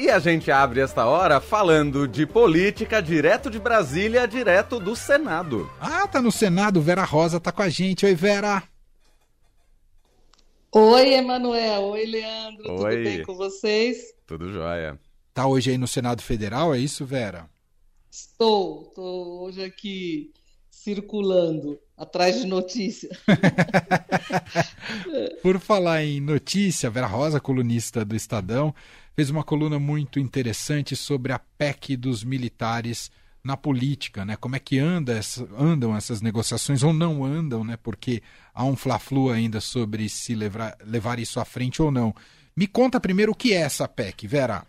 E a gente abre esta hora falando de política direto de Brasília, direto do Senado. Ah, tá no Senado, Vera Rosa tá com a gente. Oi, Vera. Oi, Emanuel. Oi, Leandro. Oi. Tudo bem com vocês? Tudo jóia. Tá hoje aí no Senado Federal, é isso, Vera? Estou, estou hoje aqui circulando atrás de notícia. Por falar em notícia, Vera Rosa, colunista do Estadão, fez uma coluna muito interessante sobre a PEC dos militares na política, né? Como é que anda essa, andam essas negociações ou não andam, né? Porque há um fla-flu ainda sobre se levar, levar isso à frente ou não. Me conta primeiro o que é essa PEC, Vera.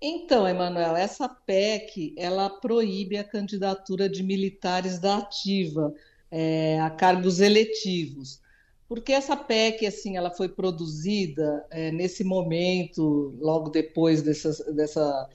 Então, Emanuel, essa PEC ela proíbe a candidatura de militares da ativa é, a cargos eletivos, porque essa PEC assim ela foi produzida é, nesse momento, logo depois dessas, dessa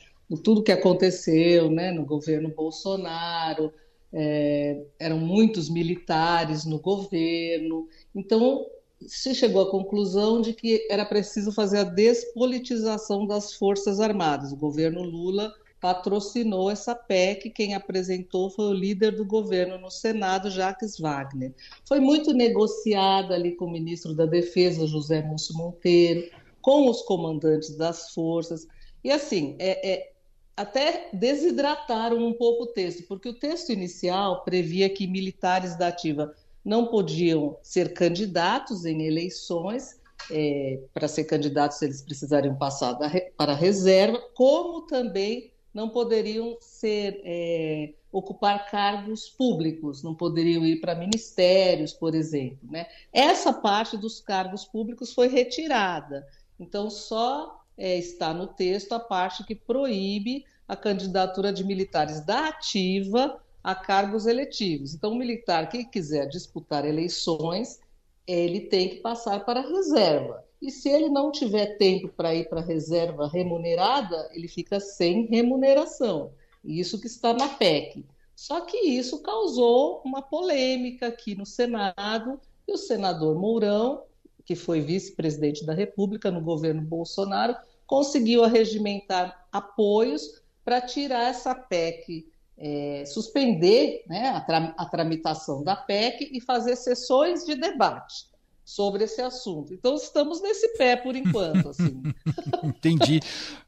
tudo que aconteceu, né, no governo Bolsonaro, é, eram muitos militares no governo, então se chegou à conclusão de que era preciso fazer a despolitização das Forças Armadas. O governo Lula patrocinou essa PEC, quem apresentou foi o líder do governo no Senado, Jacques Wagner. Foi muito negociada ali com o ministro da Defesa, José Múcio Monteiro, com os comandantes das forças. E assim, é, é, até desidrataram um pouco o texto, porque o texto inicial previa que militares da ativa não podiam ser candidatos em eleições. É, para ser candidatos, eles precisariam passar da, para a reserva, como também não poderiam ser é, ocupar cargos públicos, não poderiam ir para ministérios, por exemplo. Né? Essa parte dos cargos públicos foi retirada. Então, só é, está no texto a parte que proíbe a candidatura de militares da ativa a cargos eletivos. Então, o militar que quiser disputar eleições, ele tem que passar para a reserva. E se ele não tiver tempo para ir para a reserva remunerada, ele fica sem remuneração. Isso que está na PEC. Só que isso causou uma polêmica aqui no Senado, e o senador Mourão, que foi vice-presidente da República no governo Bolsonaro, conseguiu arregimentar apoios para tirar essa PEC é, suspender né, a, tra a, tramitação da PEC e fazer sessões de debate sobre esse assunto. Então estamos nesse pé por enquanto. Assim. entendi.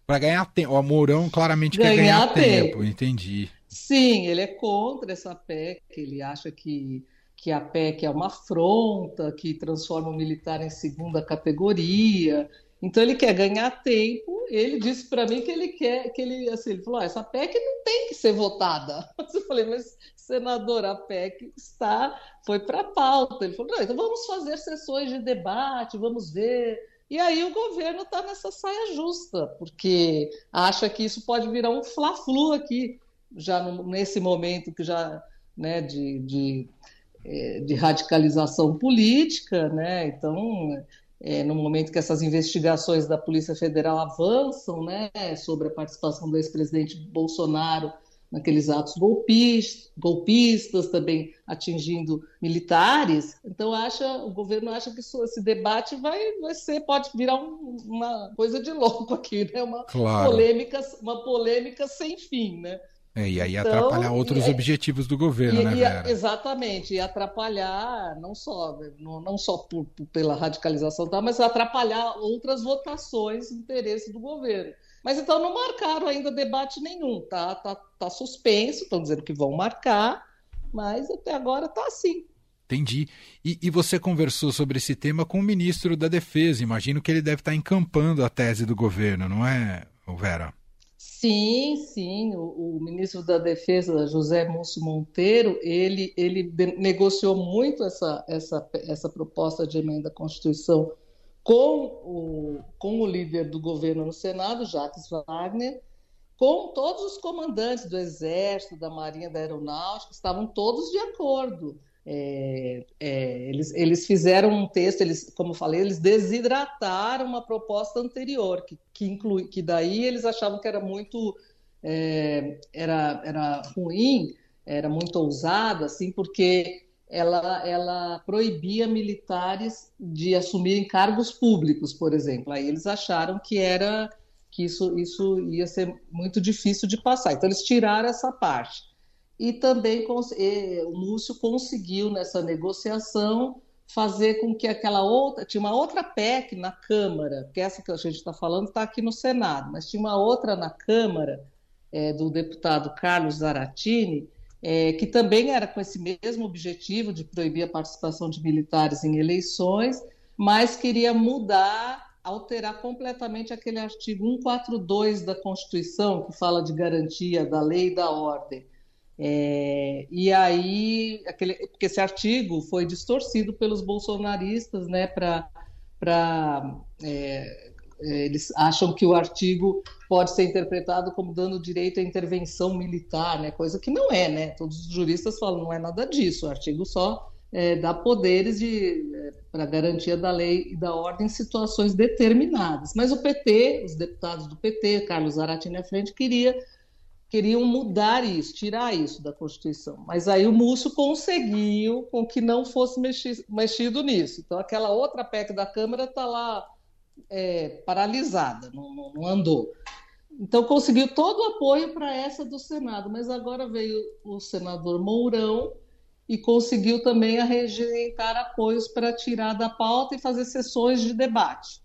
Para ganhar tempo. O Mourão claramente ganhar quer ganhar tempo. tempo. Entendi. Sim, ele é contra essa PEC, ele acha que, que a PEC é uma afronta, que transforma o militar em segunda categoria. Então ele quer ganhar tempo. Ele disse para mim que ele quer que ele assim, ele falou: ah, essa PEC não tem que ser votada. Eu falei, mas senador, a PEC está foi para pauta. Ele falou: não, então vamos fazer sessões de debate, vamos ver. E aí o governo está nessa saia justa, porque acha que isso pode virar um fla-flu aqui, já nesse momento que já né, de, de, eh, de radicalização política, né? Então é, no momento que essas investigações da Polícia Federal avançam, né, sobre a participação do ex-presidente Bolsonaro naqueles atos golpistas, golpistas, também atingindo militares. Então acha, o governo acha que isso, esse debate vai, vai ser, pode virar um, uma coisa de louco aqui, né? Uma claro. polêmica, uma polêmica sem fim, né? É, e aí então, atrapalhar outros e, objetivos do governo, e, né, Vera? Exatamente, e atrapalhar não só, não, não só por, por, pela radicalização, tá, mas atrapalhar outras votações de interesse do governo. Mas então não marcaram ainda debate nenhum, tá? Tá, tá suspenso, estão dizendo que vão marcar, mas até agora tá assim. Entendi. E, e, você conversou sobre esse tema com o ministro da Defesa. Imagino que ele deve estar encampando a tese do governo, não é, Vera? Sim, sim. O, o, ministro da Defesa, José Múcio Monteiro, ele, ele negociou muito essa, essa, essa proposta de emenda à Constituição com o, com o líder do governo no Senado, Jacques Wagner, com todos os comandantes do Exército, da Marinha, da Aeronáutica, estavam todos de acordo. É, é, eles, eles fizeram um texto, eles, como falei, eles desidrataram uma proposta anterior, que, que, inclui, que daí eles achavam que era muito é, era, era ruim, era muito ousada, assim, porque ela, ela proibia militares de assumirem cargos públicos, por exemplo. Aí eles acharam que era que isso, isso ia ser muito difícil de passar. Então, eles tiraram essa parte. E também o Múcio conseguiu, nessa negociação, fazer com que aquela outra. Tinha uma outra PEC na Câmara, que essa que a gente está falando está aqui no Senado, mas tinha uma outra na Câmara, é, do deputado Carlos Zaratini, é, que também era com esse mesmo objetivo de proibir a participação de militares em eleições, mas queria mudar alterar completamente aquele artigo 142 da Constituição, que fala de garantia da lei e da ordem. É, e aí, aquele, porque esse artigo foi distorcido pelos bolsonaristas, né, para. É, é, eles acham que o artigo pode ser interpretado como dando direito à intervenção militar, né, coisa que não é, né? Todos os juristas falam não é nada disso. O artigo só é, dá poderes é, para garantia da lei e da ordem em situações determinadas. Mas o PT, os deputados do PT, Carlos Zaratini à frente, queria, queriam mudar isso, tirar isso da Constituição. Mas aí o Múcio conseguiu com que não fosse mexido, mexido nisso. Então aquela outra PEC da Câmara está lá é, paralisada, não, não, não andou. Então conseguiu todo o apoio para essa do Senado, mas agora veio o senador Mourão e conseguiu também arregimentar apoios para tirar da pauta e fazer sessões de debate.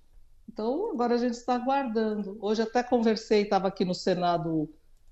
Então, agora a gente está aguardando. Hoje até conversei, estava aqui no Senado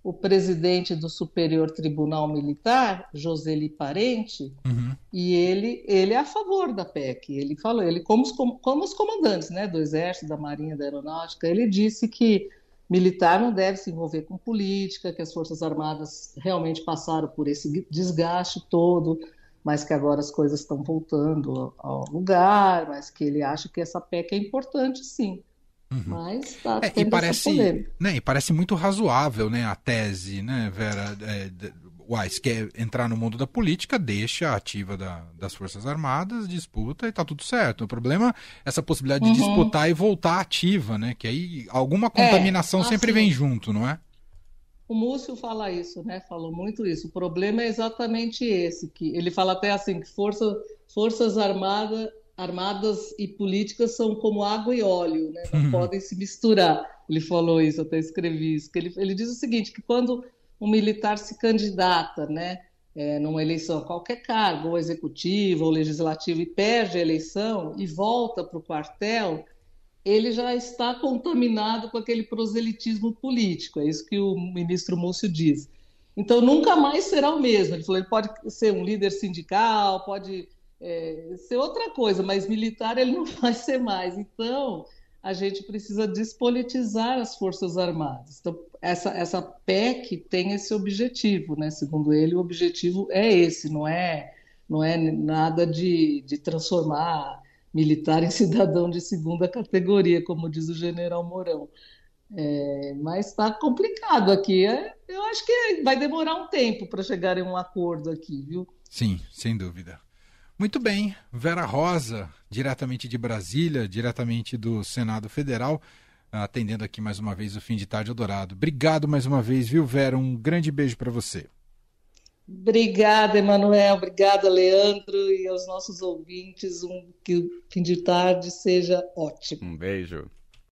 o presidente do Superior Tribunal Militar, Joseli Parente, uhum. e ele, ele é a favor da PEC. Ele falou, ele como os, como os comandantes né, do Exército, da Marinha, da Aeronáutica, ele disse que militar não deve se envolver com política, que as Forças Armadas realmente passaram por esse desgaste todo, mas que agora as coisas estão voltando ao lugar, mas que ele acha que essa PEC é importante, sim. Uhum. Mas tá é, e parece, né, e parece muito razoável, né, a tese, né, Vera, é, se quer entrar no mundo da política, deixa a ativa da, das Forças Armadas, disputa e tá tudo certo. O problema é essa possibilidade uhum. de disputar e voltar ativa, né? Que aí alguma contaminação é, sempre vem junto, não é? O Múcio fala isso, né? Falou muito isso. O problema é exatamente esse, que ele fala até assim que força, forças armadas, armadas e políticas são como água e óleo, né? Não uhum. podem se misturar. Ele falou isso, até escrevi isso. Ele, ele diz o seguinte, que quando um militar se candidata, né, é, numa eleição, qualquer cargo, ou executivo ou legislativo, e perde a eleição e volta para o quartel, ele já está contaminado com aquele proselitismo político. É isso que o ministro Múcio diz. Então, nunca mais será o mesmo. Ele falou: ele pode ser um líder sindical, pode é, ser outra coisa, mas militar ele não vai ser mais. Então, a gente precisa despolitizar as Forças Armadas. Então, essa, essa PEC tem esse objetivo, né? Segundo ele, o objetivo é esse, não é, não é nada de, de transformar militar em cidadão de segunda categoria, como diz o general Mourão. É, mas está complicado aqui. É, eu acho que vai demorar um tempo para chegar em um acordo aqui, viu? Sim, sem dúvida. Muito bem, Vera Rosa, diretamente de Brasília, diretamente do Senado Federal, atendendo aqui mais uma vez o fim de tarde Eldorado. Obrigado mais uma vez, viu, Vera? Um grande beijo para você. Obrigada, Emanuel. Obrigada, Leandro, e aos nossos ouvintes. Um, que o fim de tarde seja ótimo. Um beijo.